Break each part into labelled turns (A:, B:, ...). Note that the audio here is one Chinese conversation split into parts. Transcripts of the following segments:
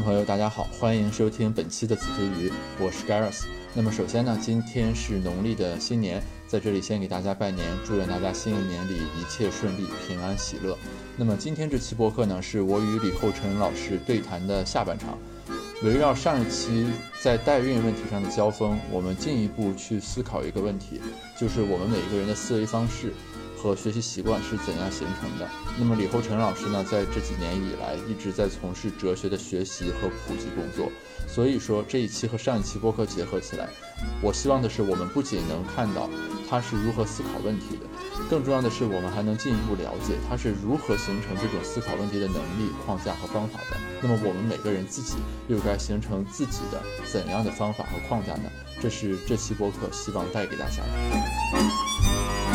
A: 朋友，大家好，欢迎收听本期的子非鱼，我是 Gareth。那么首先呢，今天是农历的新年，在这里先给大家拜年，祝愿大家新一年里一切顺利、平安喜乐。那么今天这期播客呢，是我与李厚辰老师对谈的下半场，围绕上一期在代孕问题上的交锋，我们进一步去思考一个问题，就是我们每一个人的思维方式。和学习习惯是怎样形成的？那么李厚成老师呢，在这几年以来一直在从事哲学的学习和普及工作。所以说这一期和上一期播客结合起来，我希望的是我们不仅能看到他是如何思考问题的，更重要的是我们还能进一步了解他是如何形成这种思考问题的能力框架和方法的。那么我们每个人自己又该形成自己的怎样的方法和框架呢？这是这期播客希望带给大家的。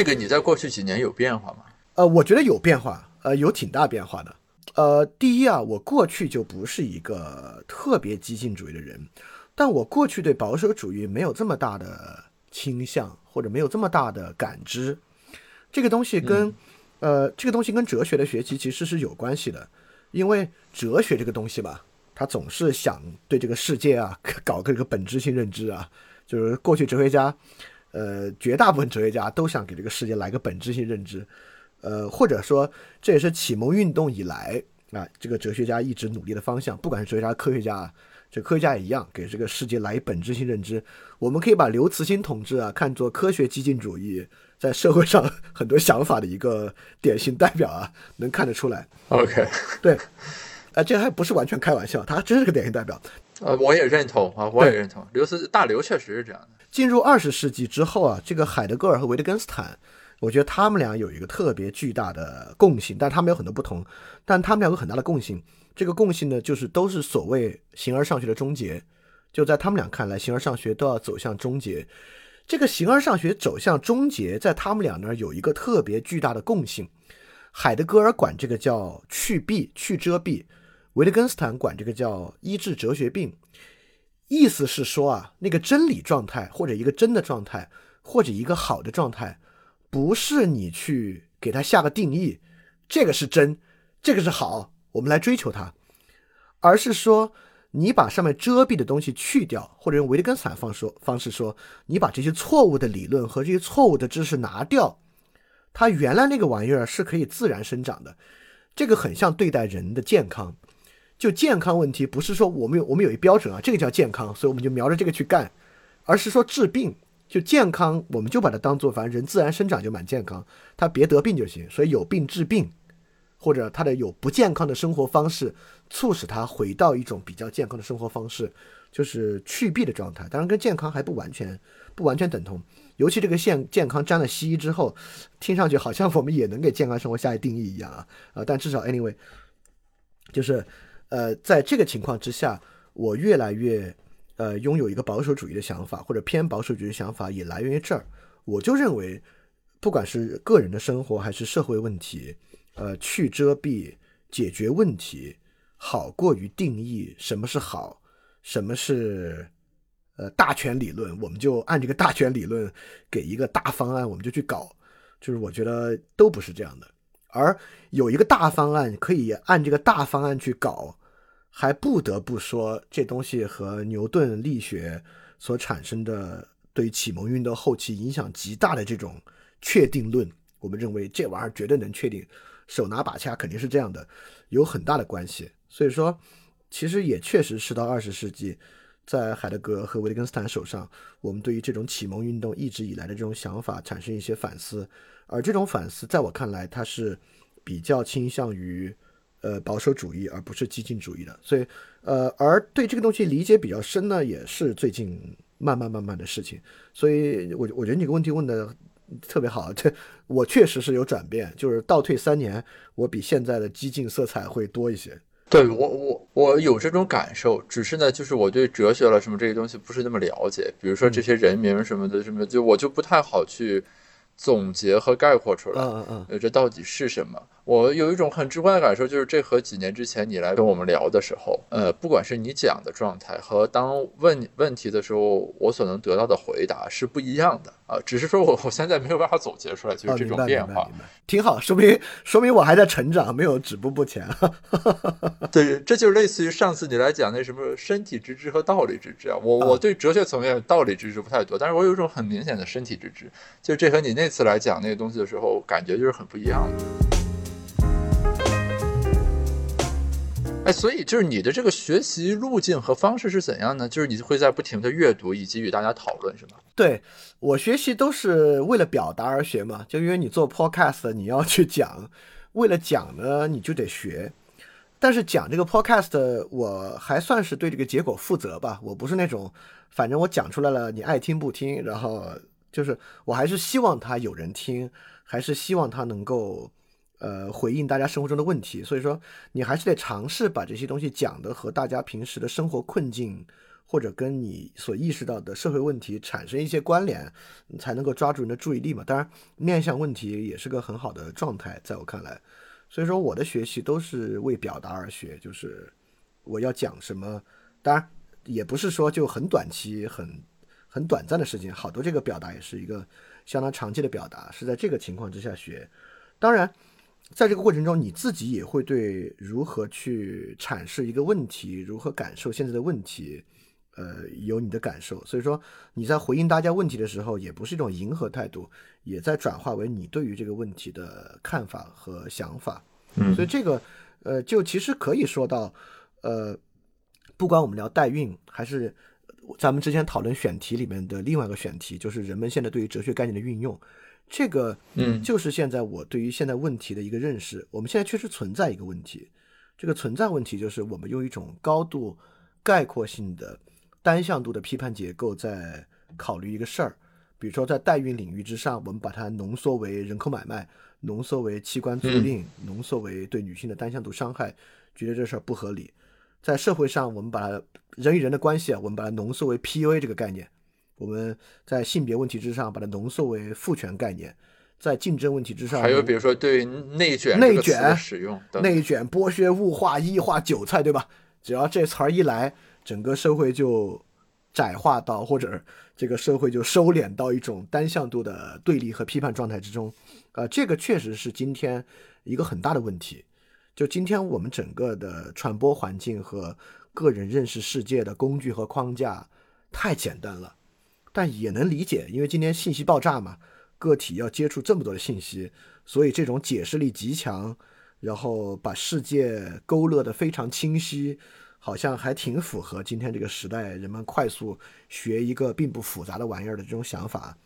A: 这个你在过去几年有变化吗？
B: 呃，我觉得有变化，呃，有挺大变化的。呃，第一啊，我过去就不是一个特别激进主义的人，但我过去对保守主义没有这么大的倾向，或者没有这么大的感知。这个东西跟，呃，这个东西跟哲学的学习其实是有关系的，因为哲学这个东西吧，它总是想对这个世界啊搞个这个本质性认知啊，就是过去哲学家。呃，绝大部分哲学家都想给这个世界来个本质性认知，呃，或者说这也是启蒙运动以来啊，这个哲学家一直努力的方向。不管是哲学家、科学家，这科学家也一样，给这个世界来本质性认知。我们可以把刘慈欣同志啊看作科学激进主义在社会上很多想法的一个典型代表啊，能看得出来。
A: OK，
B: 对，啊，这还不是完全开玩笑，他真是个典型代表。
A: 呃，我也认同啊，我也认同，刘慈大刘确实是这样的。
B: 进入二十世纪之后啊，这个海德格尔和维特根斯坦，我觉得他们俩有一个特别巨大的共性，但他们有很多不同，但他们两个很大的共性。这个共性呢，就是都是所谓形而上学的终结。就在他们俩看来，形而上学都要走向终结。这个形而上学走向终结，在他们俩那儿有一个特别巨大的共性。海德格尔管这个叫去弊、去遮蔽，维特根斯坦管这个叫医治哲学病。意思是说啊，那个真理状态，或者一个真的状态，或者一个好的状态，不是你去给它下个定义，这个是真，这个是好，我们来追求它，而是说你把上面遮蔽的东西去掉，或者用维特根斯坦方说方式说，你把这些错误的理论和这些错误的知识拿掉，它原来那个玩意儿是可以自然生长的，这个很像对待人的健康。就健康问题，不是说我们有我们有一标准啊，这个叫健康，所以我们就瞄着这个去干，而是说治病就健康，我们就把它当做反正人自然生长就蛮健康，他别得病就行。所以有病治病，或者他的有不健康的生活方式，促使他回到一种比较健康的生活方式，就是去病的状态。当然跟健康还不完全不完全等同，尤其这个健健康沾了西医之后，听上去好像我们也能给健康生活下一定义一样啊啊！但至少 anyway，就是。呃，在这个情况之下，我越来越，呃，拥有一个保守主义的想法，或者偏保守主义的想法，也来源于这儿。我就认为，不管是个人的生活还是社会问题，呃，去遮蔽、解决问题，好过于定义什么是好，什么是，呃，大权理论。我们就按这个大权理论给一个大方案，我们就去搞。就是我觉得都不是这样的，而有一个大方案可以按这个大方案去搞。还不得不说，这东西和牛顿力学所产生的对启蒙运动后期影响极大的这种确定论，我们认为这玩意儿绝对能确定，手拿把掐肯定是这样的，有很大的关系。所以说，其实也确实是到二十世纪，在海德格和维特根斯坦手上，我们对于这种启蒙运动一直以来的这种想法产生一些反思，而这种反思在我看来，它是比较倾向于。呃，保守主义而不是激进主义的，所以，呃，而对这个东西理解比较深呢，也是最近慢慢慢慢的事情。所以，我我觉得你个问题问的特别好，这我确实是有转变，就是倒退三年，我比现在的激进色彩会多一些。
A: 对我，我我有这种感受，只是呢，就是我对哲学了什么这些东西不是那么了解，比如说这些人名什么的，什么就我就不太好去总结和概括出来。
B: 嗯嗯
A: 嗯，这到底是什么？我有一种很直观的感受，就是这和几年之前你来跟我们聊的时候，呃，不管是你讲的状态和当问问题的时候，我所能得到的回答是不一样的啊。只是说我我现在没有办法总结出来，就是这种变化，
B: 挺好，说明说明我还在成长，没有止步不前。
A: 对，这就是类似于上次你来讲那什么身体之知和道理之知啊。我我对哲学层面道理知识不太多，但是我有一种很明显的身体之知，就这和你那次来讲那个东西的时候，感觉就是很不一样的。所以就是你的这个学习路径和方式是怎样呢？就是你会在不停的阅读以及与大家讨论，是吗？
B: 对我学习都是为了表达而学嘛，就因为你做 podcast，你要去讲，为了讲呢，你就得学。但是讲这个 podcast，我还算是对这个结果负责吧。我不是那种，反正我讲出来了，你爱听不听，然后就是我还是希望他有人听，还是希望他能够。呃，回应大家生活中的问题，所以说你还是得尝试把这些东西讲的和大家平时的生活困境，或者跟你所意识到的社会问题产生一些关联，才能够抓住人的注意力嘛。当然，面向问题也是个很好的状态，在我看来。所以说，我的学习都是为表达而学，就是我要讲什么，当然也不是说就很短期、很很短暂的事情，好多这个表达也是一个相当长期的表达，是在这个情况之下学。当然。在这个过程中，你自己也会对如何去阐释一个问题，如何感受现在的问题，呃，有你的感受。所以说，你在回应大家问题的时候，也不是一种迎合态度，也在转化为你对于这个问题的看法和想法。
A: 嗯，
B: 所以这个，呃，就其实可以说到，呃，不管我们聊代孕，还是咱们之前讨论选题里面的另外一个选题，就是人们现在对于哲学概念的运用。这个，
A: 嗯，
B: 就是现在我对于现在问题的一个认识。我们现在确实存在一个问题，这个存在问题就是我们用一种高度概括性的单向度的批判结构在考虑一个事儿。比如说，在代孕领域之上，我们把它浓缩为人口买卖，浓缩为器官租赁，浓缩为对女性的单向度伤害，觉得这事儿不合理。在社会上，我们把人与人的关系啊，我们把它浓缩为 PUA 这个概念。我们在性别问题之上把它浓缩为父权概念，在竞争问题之上，
A: 还有比如说对内卷
B: 内卷
A: 使用，
B: 内卷剥削物化异化韭菜，对吧？只要这词儿一来，整个社会就窄化到，或者这个社会就收敛到一种单向度的对立和批判状态之中。呃，这个确实是今天一个很大的问题。就今天我们整个的传播环境和个人认识世界的工具和框架太简单了。但也能理解，因为今天信息爆炸嘛，个体要接触这么多的信息，所以这种解释力极强，然后把世界勾勒得非常清晰，好像还挺符合今天这个时代人们快速学一个并不复杂的玩意儿的这种想法。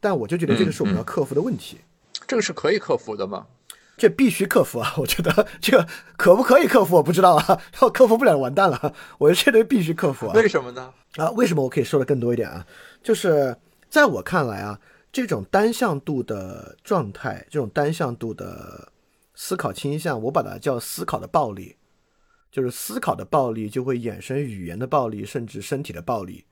B: 但我就觉得这个是我们要克服的问题。
A: 这个是可以克服的吗？
B: 这必须克服啊！我觉得这个可不可以克服，我不知道啊。要克服不了，完蛋了。我觉得这东西必须克服啊。
A: 为什么呢？
B: 啊，为什么我可以说的更多一点啊？就是在我看来啊，这种单向度的状态，这种单向度的思考倾向，我把它叫思考的暴力。就是思考的暴力就会衍生语言的暴力，甚至身体的暴力。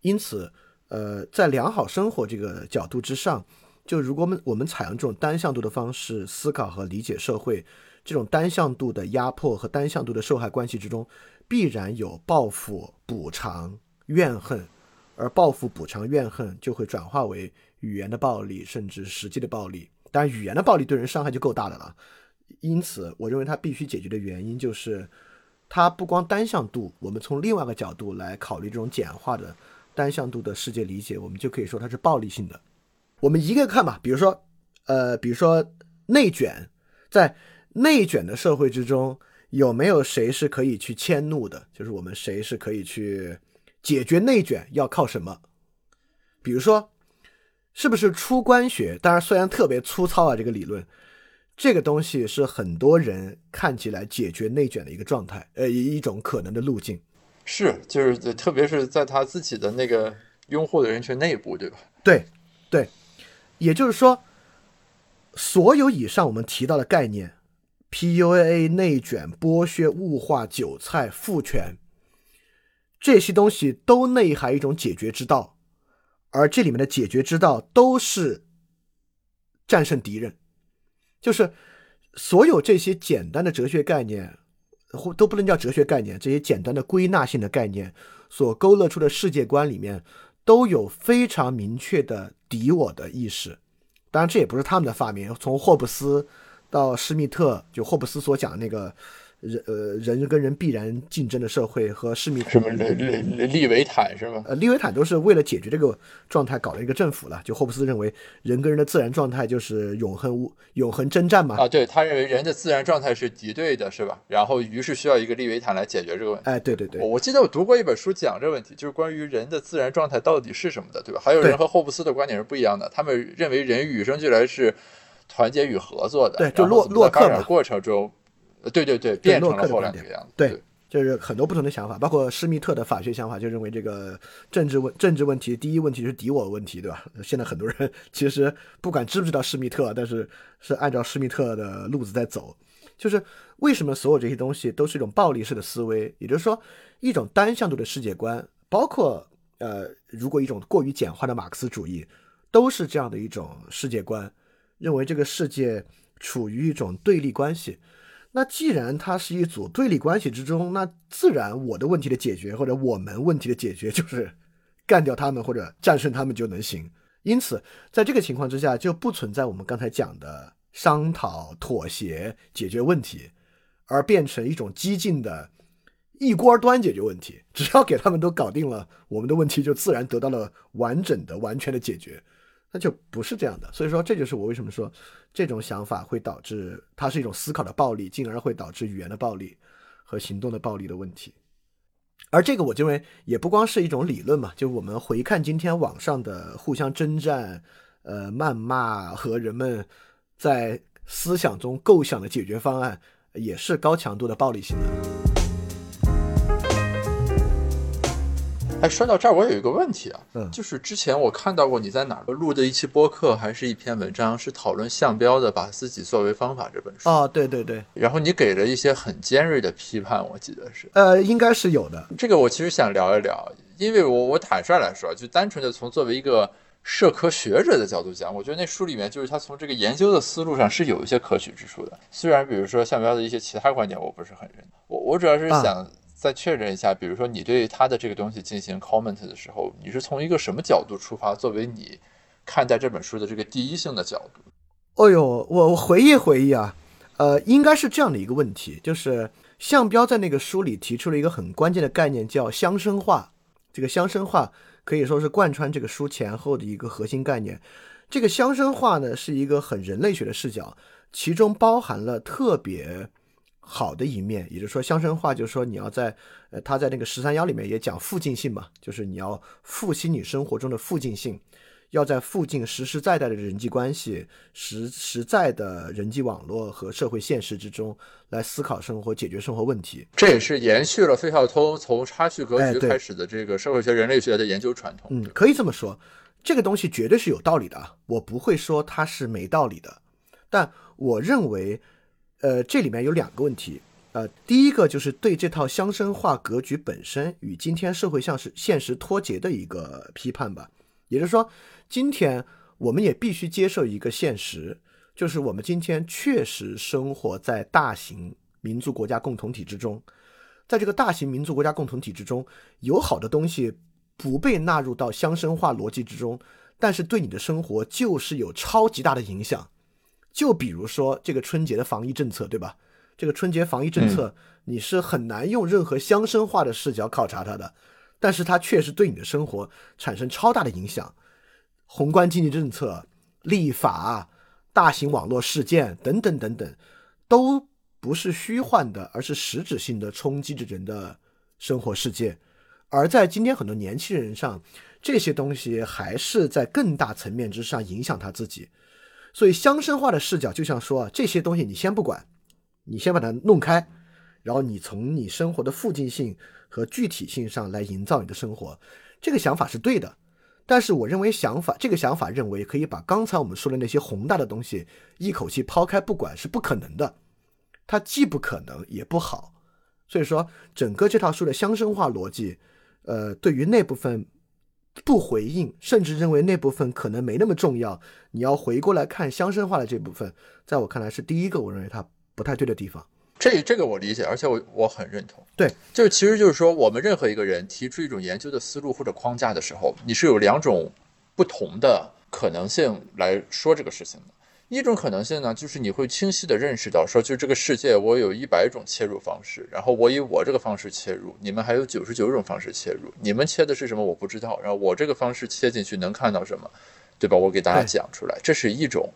B: 因此，呃，在良好生活这个角度之上。就如果我们我们采用这种单向度的方式思考和理解社会，这种单向度的压迫和单向度的受害关系之中，必然有报复、补偿、怨恨，而报复、补偿、怨恨就会转化为语言的暴力，甚至实际的暴力。当然，语言的暴力对人伤害就够大的了。因此，我认为它必须解决的原因就是，它不光单向度，我们从另外一个角度来考虑这种简化的单向度的世界理解，我们就可以说它是暴力性的。我们一个看吧，比如说，呃，比如说内卷，在内卷的社会之中，有没有谁是可以去迁怒的？就是我们谁是可以去解决内卷？要靠什么？比如说，是不是出关学？当然，虽然特别粗糙啊，这个理论，这个东西是很多人看起来解决内卷的一个状态，呃，一种可能的路径。
A: 是，就是特别是在他自己的那个拥护的人群内部，对吧？
B: 对，对。也就是说，所有以上我们提到的概念，PUA、内卷、剥削、物化、韭菜、父权，这些东西都内含一种解决之道，而这里面的解决之道都是战胜敌人，就是所有这些简单的哲学概念，或都不能叫哲学概念，这些简单的归纳性的概念所勾勒出的世界观里面，都有非常明确的敌我的意识。当然，这也不是他们的发明，从霍布斯到施密特，就霍布斯所讲的那个。人呃，人跟人必然竞争的社会和市民
A: 什么利利利维坦是吗？
B: 呃，利维坦都是为了解决这个状态搞了一个政府了。就霍布斯认为人跟人的自然状态就是永恒永恒征战嘛。
A: 啊，对他认为人的自然状态是敌对的，是吧？然后于是需要一个利维坦来解决这个问题。
B: 哎，对对对，
A: 我记得我读过一本书讲这个问题，就是关于人的自然状态到底是什么的，对吧？还有人和霍布斯的观点是不一样的，他们认为人与生俱来是团结与合作的。
B: 对，就洛洛克的。
A: 过程中。对对对，变成了后来这个样子。对，
B: 就是很多不同的想法，包括施密特的法学想法，就认为这个政治问政治问题，第一问题是敌我问题，对吧？现在很多人其实不管知不知道施密特，但是是按照施密特的路子在走。就是为什么所有这些东西都是一种暴力式的思维？也就是说，一种单向度的世界观，包括呃，如果一种过于简化的马克思主义，都是这样的一种世界观，认为这个世界处于一种对立关系。那既然它是一组对立关系之中，那自然我的问题的解决或者我们问题的解决就是 干掉他们或者战胜他们就能行。因此，在这个情况之下，就不存在我们刚才讲的商讨、妥协、解决问题，而变成一种激进的一锅端解决问题。只要给他们都搞定了，我们的问题就自然得到了完整的、完全的解决。那就不是这样的。所以说，这就是我为什么说。这种想法会导致它是一种思考的暴力，进而会导致语言的暴力和行动的暴力的问题。而这个我认为也不光是一种理论嘛，就我们回看今天网上的互相征战、呃谩骂和人们在思想中构想的解决方案，也是高强度的暴力性的。
A: 哎，说到这儿，我有一个问题啊，嗯，就是之前我看到过你在哪儿录的一期播客，还是一篇文章，是讨论项标的《把自己作为方法》这本书。
B: 哦，对对对。
A: 然后你给了一些很尖锐的批判，我记得是。
B: 呃，应该是有的。
A: 这个我其实想聊一聊，因为我我坦率来说，就单纯的从作为一个社科学者的角度讲，我觉得那书里面就是他从这个研究的思路上是有一些可取之处的。虽然比如说项标的一些其他观点我不是很认同，我我主要是想。再确认一下，比如说你对他的这个东西进行 comment 的时候，你是从一个什么角度出发？作为你看待这本书的这个第一性的角度？
B: 哦呦，我我回忆回忆啊，呃，应该是这样的一个问题，就是向标在那个书里提出了一个很关键的概念，叫乡绅化。这个乡绅化可以说是贯穿这个书前后的一个核心概念。这个乡绅化呢，是一个很人类学的视角，其中包含了特别。好的一面，也就是说，乡绅化就是说，你要在，呃，他在那个十三幺里面也讲附近性嘛，就是你要复兴你生活中的附近性，要在附近实实在在的人际关系、实实在的人际网络和社会现实之中来思考生活、解决生活问题。
A: 这也是延续了费孝通从差序格局开始的这个社会学、人类学的研究传统。
B: 嗯，可以这么说，这个东西绝对是有道理的，我不会说它是没道理的，但我认为。呃，这里面有两个问题，呃，第一个就是对这套乡绅化格局本身与今天社会像是现实脱节的一个批判吧。也就是说，今天我们也必须接受一个现实，就是我们今天确实生活在大型民族国家共同体之中，在这个大型民族国家共同体之中，有好的东西不被纳入到乡绅化逻辑之中，但是对你的生活就是有超级大的影响。就比如说这个春节的防疫政策，对吧？这个春节防疫政策，你是很难用任何乡绅化的视角考察它的，但是它确实对你的生活产生超大的影响。宏观经济政策、立法、大型网络事件等等等等，都不是虚幻的，而是实质性的冲击着人的生活世界。而在今天很多年轻人上，这些东西还是在更大层面之上影响他自己。所以乡绅化的视角就像说这些东西你先不管，你先把它弄开，然后你从你生活的附近性和具体性上来营造你的生活，这个想法是对的。但是我认为想法这个想法认为可以把刚才我们说的那些宏大的东西一口气抛开不管是不可能的，它既不可能也不好。所以说整个这套书的乡绅化逻辑，呃，对于那部分不回应，甚至认为那部分可能没那么重要，你要回过来看乡绅化的这部分，在我看来是第一个，我认为它不太对的地方。
A: 这这个我理解，而且我我很认同。
B: 对，
A: 就是其实就是说，我们任何一个人提出一种研究的思路或者框架的时候，你是有两种不同的可能性来说这个事情的。一种可能性呢，就是你会清晰的认识到，说就这个世界，我有一百种切入方式，然后我以我这个方式切入，你们还有九十九种方式切入，你们切的是什么我不知道，然后我这个方式切进去能看到什么，对吧？我给大家讲出来，这是一种。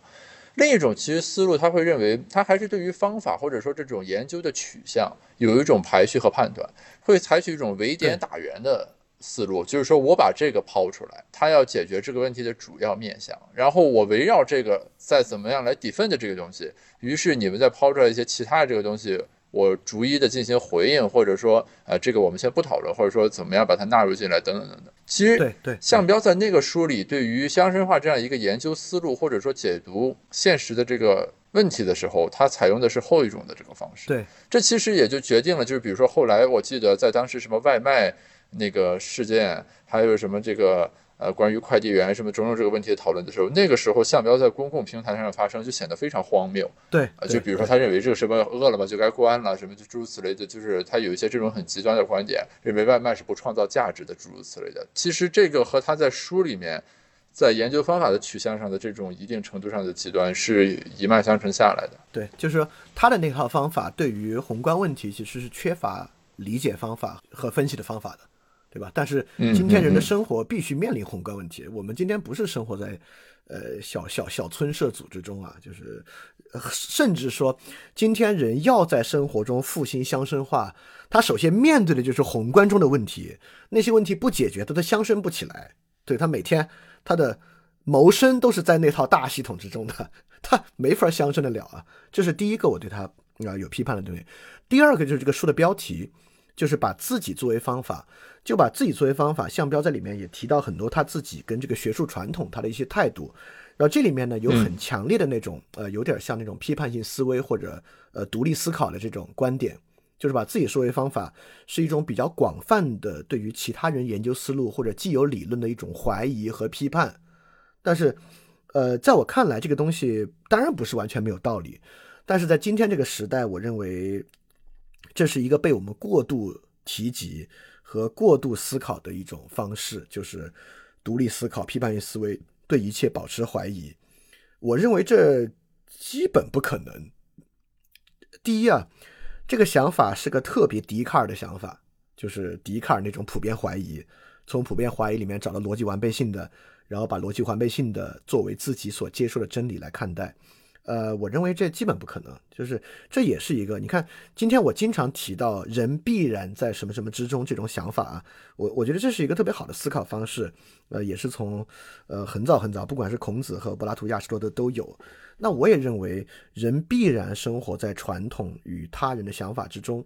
A: 另一种其实思路，他会认为他还是对于方法或者说这种研究的取向有一种排序和判断，会采取一种围点打援的思路，就是说我把这个抛出来，它要解决这个问题的主要面向，然后我围绕这个再怎么样来 defend 这个东西，于是你们再抛出来一些其他的这个东西。我逐一的进行回应，或者说，呃，这个我们先不讨论，或者说怎么样把它纳入进来，等等等等。其实，
B: 对对，
A: 项彪在那个书里对于乡绅化这样一个研究思路，或者说解读现实的这个问题的时候，他采用的是后一种的这个方式。
B: 对，
A: 这其实也就决定了，就是比如说后来我记得在当时什么外卖那个事件，还有什么这个。呃，关于快递员什么种种这个问题的讨论的时候，那个时候向标在公共平台上发生，就显得非常荒谬。
B: 对，
A: 就比如说他认为这个什么饿了么就该关了，什么就诸如此类的，就是他有一些这种很极端的观点，认为外卖是不创造价值的，诸如此类的。其实这个和他在书里面在研究方法的取向上的这种一定程度上的极端是一脉相承下来的。
B: 对，就是说他的那套方法对于宏观问题其实是缺乏理解方法和分析的方法的。对吧？但是今天人的生活必须面临宏观问题。我们今天不是生活在，呃，小小小村社组织中啊，就是，甚至说，今天人要在生活中复兴乡绅化，他首先面对的就是宏观中的问题。那些问题不解决，他都乡绅不起来。对他每天他的谋生都是在那套大系统之中的，他没法乡绅的了啊。这是第一个我对他啊有批判的东西。第二个就是这个书的标题。就是把自己作为方法，就把自己作为方法。向标在里面也提到很多他自己跟这个学术传统他的一些态度。然后这里面呢有很强烈的那种呃，有点像那种批判性思维或者呃独立思考的这种观点，就是把自己作为方法是一种比较广泛的对于其他人研究思路或者既有理论的一种怀疑和批判。但是，呃，在我看来，这个东西当然不是完全没有道理。但是在今天这个时代，我认为。这是一个被我们过度提及和过度思考的一种方式，就是独立思考、批判性思维，对一切保持怀疑。我认为这基本不可能。第一啊，这个想法是个特别笛卡尔的想法，就是笛卡尔那种普遍怀疑，从普遍怀疑里面找到逻辑完备性的，然后把逻辑完备性的作为自己所接受的真理来看待。呃，我认为这基本不可能，就是这也是一个。你看，今天我经常提到人必然在什么什么之中这种想法啊，我我觉得这是一个特别好的思考方式。呃，也是从呃很早很早，不管是孔子和柏拉图、亚里士多德都有。那我也认为人必然生活在传统与他人的想法之中，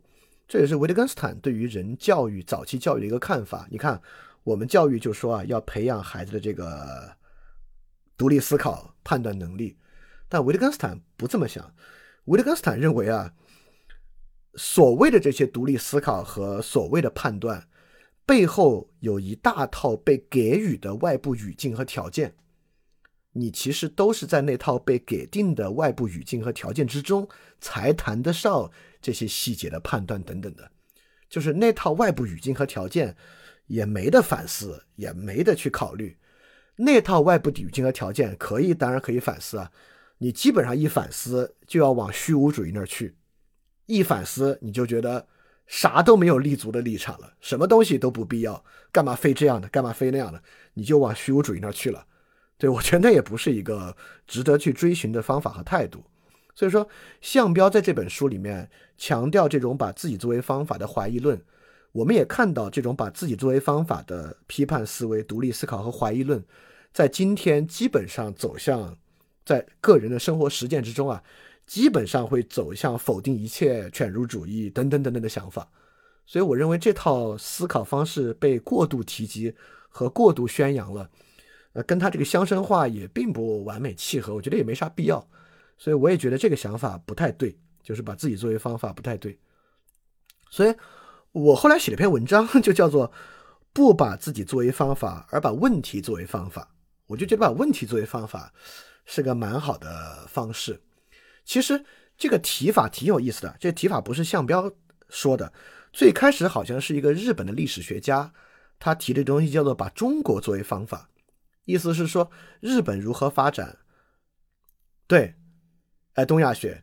B: 这也是维特根斯坦对于人教育早期教育的一个看法。你看，我们教育就说啊，要培养孩子的这个独立思考、判断能力。但维特根斯坦不这么想，维特根斯坦认为啊，所谓的这些独立思考和所谓的判断，背后有一大套被给予的外部语境和条件，你其实都是在那套被给定的外部语境和条件之中，才谈得上这些细节的判断等等的，就是那套外部语境和条件也没得反思，也没得去考虑，那套外部语境和条件可以，当然可以反思啊。你基本上一反思就要往虚无主义那儿去，一反思你就觉得啥都没有立足的立场了，什么东西都不必要，干嘛非这样的，干嘛非那样的，你就往虚无主义那儿去了。对我觉得那也不是一个值得去追寻的方法和态度。所以说，项彪在这本书里面强调这种把自己作为方法的怀疑论，我们也看到这种把自己作为方法的批判思维、独立思考和怀疑论，在今天基本上走向。在个人的生活实践之中啊，基本上会走向否定一切犬儒主义等等等等的想法，所以我认为这套思考方式被过度提及和过度宣扬了，呃，跟他这个乡绅化也并不完美契合，我觉得也没啥必要，所以我也觉得这个想法不太对，就是把自己作为方法不太对，所以我后来写了篇文章，就叫做《不把自己作为方法，而把问题作为方法，我就觉得把问题作为方法是个蛮好的方式。其实这个提法挺有意思的，这提法不是项彪说的，最开始好像是一个日本的历史学家，他提的东西叫做把中国作为方法，意思是说日本如何发展。对，哎，东亚学，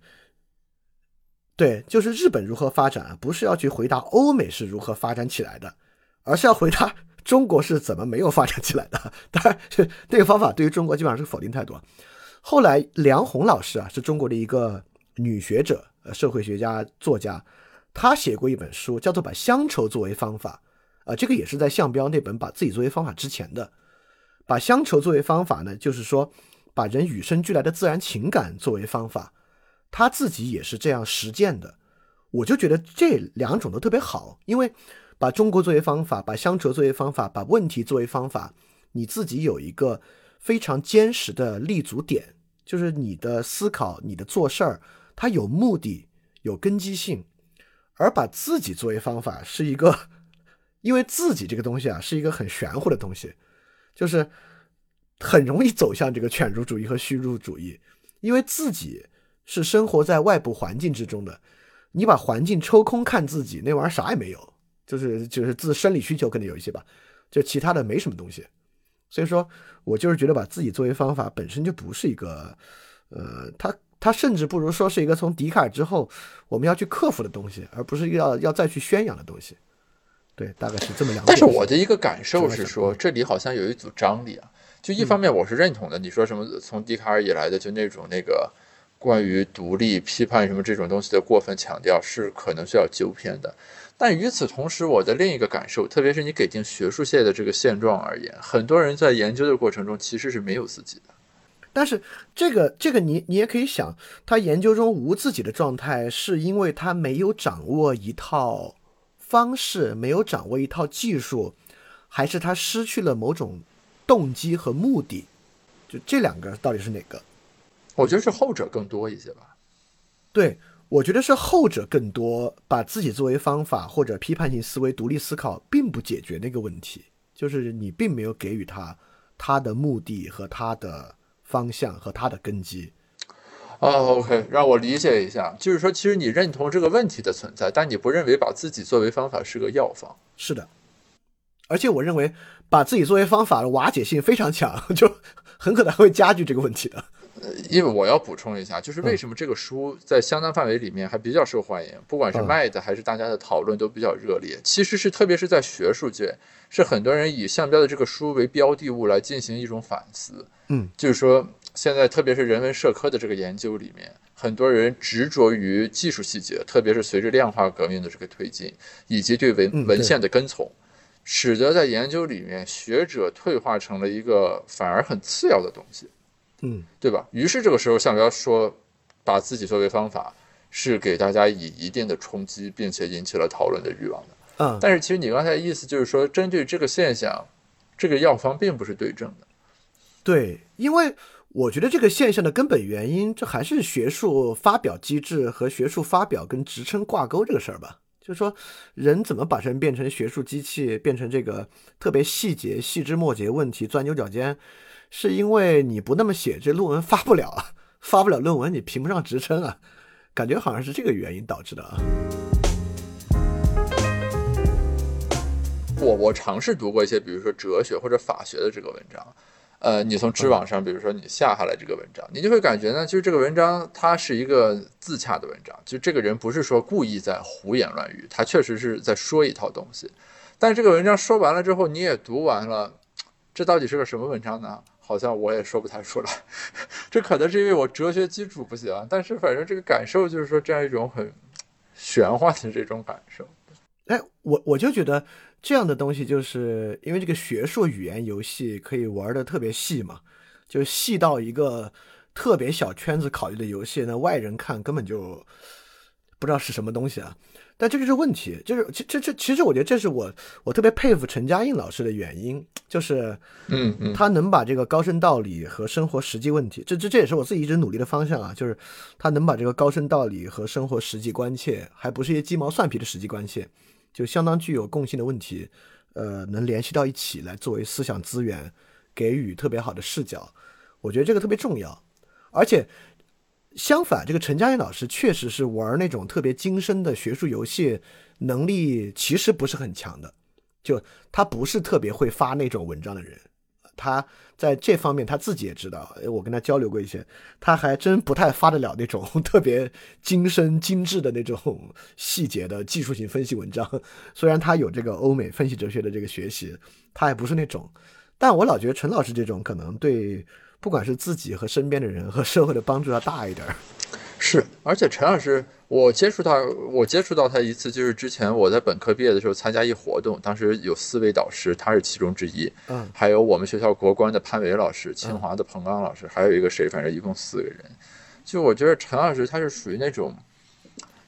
B: 对，就是日本如何发展啊，不是要去回答欧美是如何发展起来的，而是要回答中国是怎么没有发展起来的。当然，这个方法对于中国基本上是否定态度。后来，梁红老师啊，是中国的一个女学者、社会学家、作家，她写过一本书，叫做《把乡愁作为方法》。啊，这个也是在项彪那本《把自己作为方法》之前的。把乡愁作为方法呢，就是说，把人与生俱来的自然情感作为方法。他自己也是这样实践的。我就觉得这两种都特别好，因为把中国作为方法，把乡愁作为方法，把问题作为方法，你自己有一个。非常坚实的立足点，就是你的思考、你的做事儿，它有目的、有根基性。而把自己作为方法，是一个，因为自己这个东西啊，是一个很玄乎的东西，就是很容易走向这个犬儒主义和虚儒主义。因为自己是生活在外部环境之中的，你把环境抽空看自己，那玩意儿啥也没有，就是就是自生理需求可能有一些吧，就其他的没什么东西。所以说，我就是觉得把自己作为方法本身就不是一个，呃，他他甚至不如说是一个从笛卡尔之后我们要去克服的东西，而不是要要再去宣扬的东西。对，大概是这么两。
A: 但是我的一个感受是说，这里好像有一组张力啊。就一方面我是认同的，你说什么从笛卡尔以来的就那种那个关于独立批判什么这种东西的过分强调是可能需要纠偏的。但与此同时，我的另一个感受，特别是你给定学术界的这个现状而言，很多人在研究的过程中其实是没有自己的。
B: 但是这个这个你你也可以想，他研究中无自己的状态，是因为他没有掌握一套方式，没有掌握一套技术，还是他失去了某种动机和目的？就这两个到底是哪个？
A: 我觉得是后者更多一些吧。
B: 对。我觉得是后者更多，把自己作为方法或者批判性思维、独立思考，并不解决那个问题。就是你并没有给予他他的目的和他的方向和他的根基。
A: 哦，OK，让我理解一下，就是说，其实你认同这个问题的存在，但你不认为把自己作为方法是个药方。
B: 是的，而且我认为把自己作为方法的瓦解性非常强，就很可能会加剧这个问题的。
A: 呃，因为我要补充一下，就是为什么这个书在相当范围里面还比较受欢迎，不管是卖的还是大家的讨论都比较热烈。其实是特别是在学术界，是很多人以项标的这个书为标的物来进行一种反思。
B: 嗯，
A: 就是说现在特别是人文社科的这个研究里面，很多人执着于技术细节，特别是随着量化革命的这个推进，以及对文文献的跟从，使得在研究里面学者退化成了一个反而很次要的东西。
B: 嗯，
A: 对吧？于是这个时候，向彪说，把自己作为方法，是给大家以一定的冲击，并且引起了讨论的欲望的。
B: 嗯，
A: 但是其实你刚才的意思就是说，针对这个现象，这个药方并不是对症的。
B: 对，因为我觉得这个现象的根本原因，这还是学术发表机制和学术发表跟职称挂钩这个事儿吧。就是说，人怎么把人变成学术机器，变成这个特别细节、细枝末节问题，钻牛角尖。是因为你不那么写，这论文发不了啊，发不了论文，你评不上职称啊，感觉好像是这个原因导致的啊。
A: 我我尝试读过一些，比如说哲学或者法学的这个文章，呃，你从知网上，比如说你下下来这个文章，你就会感觉呢，就是这个文章它是一个自洽的文章，就这个人不是说故意在胡言乱语，他确实是在说一套东西，但这个文章说完了之后，你也读完了，这到底是个什么文章呢？好像我也说不太出来，这可能是因为我哲学基础不行，但是反正这个感受就是说这样一种很玄幻的这种感受。
B: 哎，我我就觉得这样的东西，就是因为这个学术语言游戏可以玩的特别细嘛，就细到一个特别小圈子考虑的游戏，那外人看根本就不知道是什么东西啊。但这就是问题，就是这这这，其实我觉得这是我我特别佩服陈嘉映老师的原因，就是
A: 嗯嗯，
B: 他能把这个高深道理和生活实际问题，这这这也是我自己一直努力的方向啊，就是他能把这个高深道理和生活实际关切，还不是一些鸡毛蒜皮的实际关切，就相当具有共性的问题，呃，能联系到一起来作为思想资源，给予特别好的视角，我觉得这个特别重要。而且相反，这个陈嘉映老师确实是玩那种特别精深的学术游戏能力，其实不是很强的，就他不是特别会发那种文章的人。他在这方面他自己也知道，我跟他交流过一些，他还真不太发得了那种 特别精深精致的那种细节的技术性分析文章。虽然他有这个欧美分析哲学的这个学习，他也不是那种。但我老觉得陈老师这种可能对不管是自己和身边的人和社会的帮助要大一点。
A: 是，而且陈老师，我接触到我接触到他一次，就是之前我在本科毕业的时候参加一活动，当时有四位导师，他是其中之一，
B: 嗯，
A: 还有我们学校国关的潘伟老师，清华的彭刚老师，还有一个谁，反正一共四个人。就我觉得陈老师他是属于那种，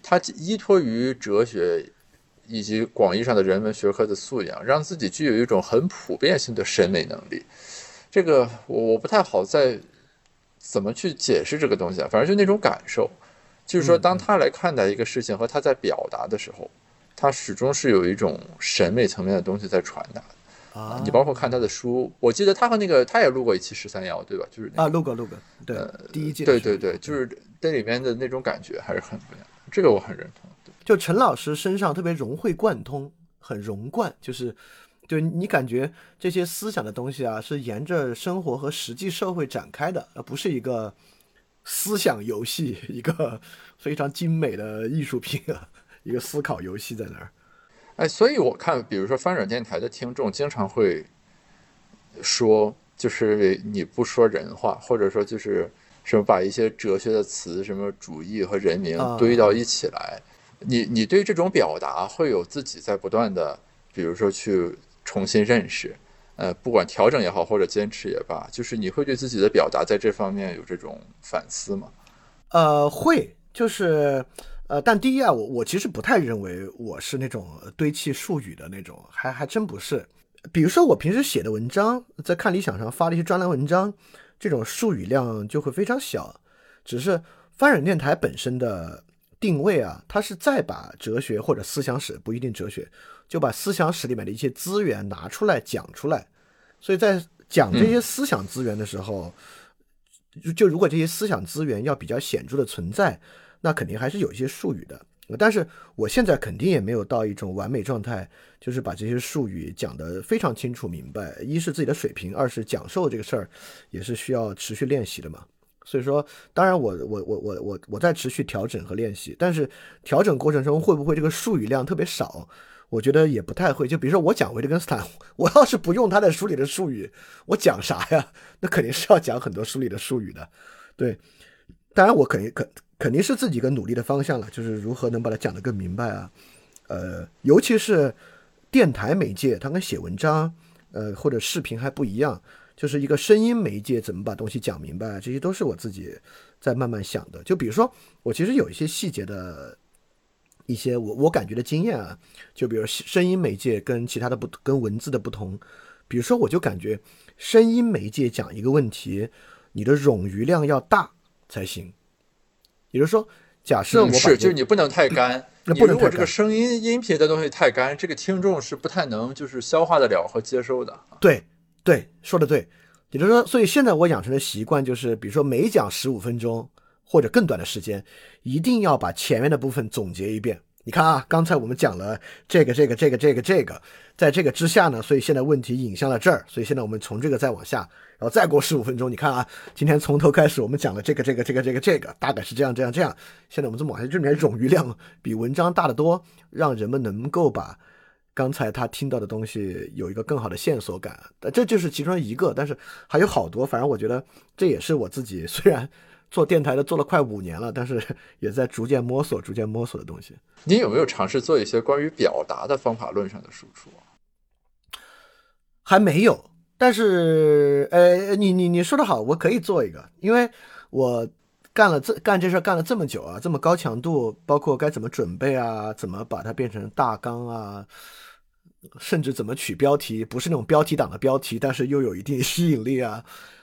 A: 他依托于哲学以及广义上的人文学科的素养，让自己具有一种很普遍性的审美能力。这个我我不太好在。怎么去解释这个东西啊？反正就那种感受，就是说，当他来看待一个事情和他在表达的时候，他始终是有一种审美层面的东西在传达的
B: 啊。
A: 你包括看他的书，我记得他和那个他也录过一期十三幺，对吧？就是
B: 啊，录过录过，对，第一季，
A: 对对对，就是这里面的那种感觉还是很不一样，这个我很认同。
B: 就陈老师身上特别融会贯通，很融贯，就是。就你感觉这些思想的东西啊，是沿着生活和实际社会展开的，而不是一个思想游戏，一个非常精美的艺术品啊，一个思考游戏在那儿。
A: 哎，所以我看，比如说翻转电台的听众经常会说，就是你不说人话，或者说就是什么把一些哲学的词，什么主义和人名堆到一起来，你你对这种表达会有自己在不断的，比如说去。重新认识，呃，不管调整也好，或者坚持也罢，就是你会对自己的表达在这方面有这种反思吗？
B: 呃，会，就是，呃，但第一啊，我我其实不太认为我是那种堆砌术语的那种，还还真不是。比如说我平时写的文章，在看理想上发的一些专栏文章，这种术语量就会非常小。只是翻转电台本身的定位啊，它是再把哲学或者思想史不一定哲学。就把思想史里面的一些资源拿出来讲出来，所以在讲这些思想资源的时候，就如果这些思想资源要比较显著的存在，那肯定还是有一些术语的。但是我现在肯定也没有到一种完美状态，就是把这些术语讲得非常清楚明白。一是自己的水平，二是讲授这个事儿也是需要持续练习的嘛。所以说，当然我我我我我我在持续调整和练习，但是调整过程中会不会这个术语量特别少？我觉得也不太会，就比如说我讲维特根斯坦，我要是不用他在书里的术语，我讲啥呀？那肯定是要讲很多书里的术语的。对，当然我肯定肯肯定是自己一个努力的方向了，就是如何能把它讲得更明白啊。呃，尤其是电台媒介，它跟写文章，呃或者视频还不一样，就是一个声音媒介怎么把东西讲明白，这些都是我自己在慢慢想的。就比如说，我其实有一些细节的。一些我我感觉的经验啊，就比如声音媒介跟其他的不跟文字的不同，比如说我就感觉声音媒介讲一个问题，你的冗余量要大才行。也就是说，假设我
A: 是就是你不能太干，
B: 那不能
A: 如果这个声音音频的东西太干，这个听众是不太能就是消化得了和接收的。
B: 对对，说的对。也就是说，所以现在我养成的习惯就是，比如说每讲十五分钟。或者更短的时间，一定要把前面的部分总结一遍。你看啊，刚才我们讲了这个、这个、这个、这个、这个，在这个之下呢，所以现在问题引向了这儿。所以现在我们从这个再往下，然后再过十五分钟，你看啊，今天从头开始我们讲了这个、这个、这个、这个、这个，大概是这样、这样、这样。现在我们这么往下，这里面冗余量比文章大得多，让人们能够把刚才他听到的东西有一个更好的线索感。这就是其中一个，但是还有好多。反正我觉得这也是我自己虽然。做电台的做了快五年了，但是 也在逐渐摸索、逐渐摸索的东西。
A: 你有没有尝试做一些关于表达的方法论上的输出？
B: 还没有，但是呃，你你你说的好，我可以做一个，因为我干了这干这事干了这么久啊，这么高强度，包括该怎么准备啊，怎么把它变成大纲啊，甚至怎么取标题，不是那种标题党的标题，但是又有一定吸引力啊。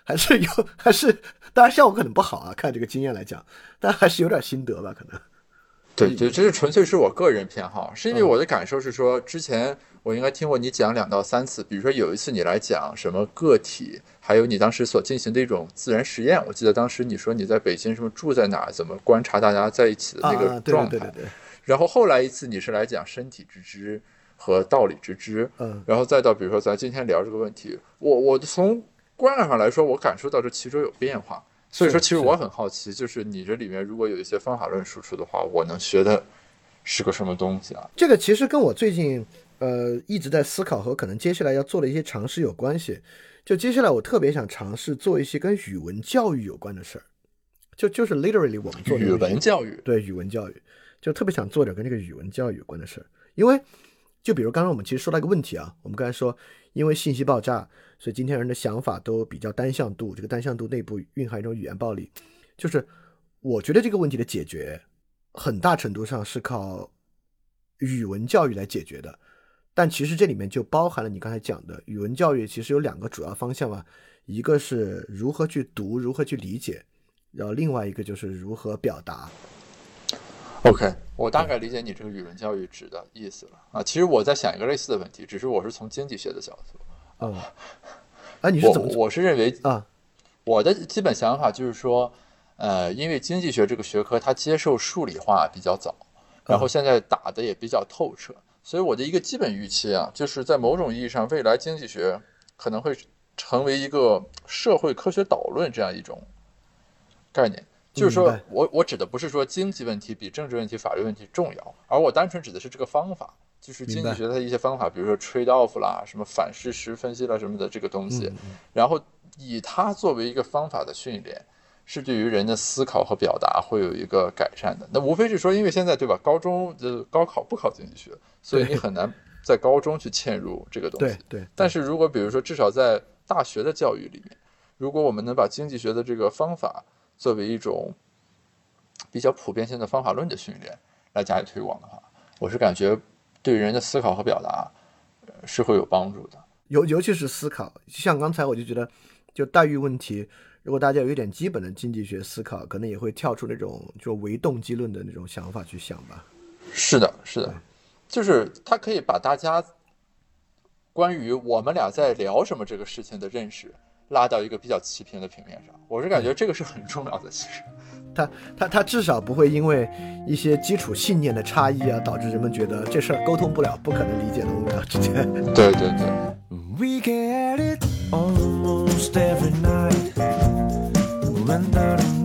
B: 还是有，还是当然效果可能不好啊，看这个经验来讲，但还是有点心得吧，可能。
A: 对对，这是纯粹是我个人偏好，是因为我的感受是说，之前我应该听过你讲两到三次，比如说有一次你来讲什么个体，还有你当时所进行的一种自然实验，我记得当时你说你在北京什么住在哪，怎么观察大家在一起的那个状态。
B: 对对对对。
A: 然后后来一次你是来讲身体之知和道理之知，
B: 嗯，
A: 然后再到比如说咱今天聊这个问题，我我从观感上来说，我感受到这其中有变化。所以说，其实我很好奇，就是你这里面如果有一些方法论输出的话，我能学的是个什么东西啊？
B: 这个其实跟我最近呃一直在思考和可能接下来要做的一些尝试有关系。就接下来我特别想尝试做一些跟语文教育有关的事儿，就就是 literally 我们做
A: 语文教育，
B: 对语文教育，就特别想做点跟这个语文教育有关的事儿。因为就比如刚刚我们其实说到一个问题啊，我们刚才说因为信息爆炸。所以今天人的想法都比较单向度，这个单向度内部蕴含一种语言暴力，就是我觉得这个问题的解决很大程度上是靠语文教育来解决的，但其实这里面就包含了你刚才讲的语文教育，其实有两个主要方向嘛，一个是如何去读，如何去理解，然后另外一个就是如何表达。
A: OK，我大概理解你这个语文教育指的意思了啊。其实我在想一个类似的问题，只是我是从经济学的角度。
B: 啊，哎，你是怎么？
A: 我是认为
B: 啊，
A: 我的基本想法就是说，呃，因为经济学这个学科它接受数理化比较早，然后现在打的也比较透彻，所以我的一个基本预期啊，就是在某种意义上，未来经济学可能会成为一个社会科学导论这样一种概念。就是说我我指的不是说经济问题比政治问题、法律问题重要，而我单纯指的是这个方法。就是经济学的一些方法，比如说 trade off 啦，什么反事实分析啦什么的这个东西，然后以它作为一个方法的训练，是对于人的思考和表达会有一个改善的。那无非是说，因为现在对吧，高中的高考不考经济学，所以你很难在高中去嵌入这个东
B: 西。对对。
A: 但是如果比如说，至少在大学的教育里面，如果我们能把经济学的这个方法作为一种比较普遍性的方法论的训练来加以推广的话，我是感觉。对人的思考和表达是会有帮助的，
B: 尤尤其是思考，像刚才我就觉得，就待遇问题，如果大家有一点基本的经济学思考，可能也会跳出那种就唯动机论的那种想法去想吧。
A: 是的，是的，就是他可以把大家关于我们俩在聊什么这个事情的认识拉到一个比较齐平的平面上，我是感觉这个是很重要的，其实。
B: 他他他至少不会因为一些基础信念的差异啊，导致人们觉得这事儿沟通不了，不可能理解的，我们俩之间。
A: 对 对对。
B: tied at the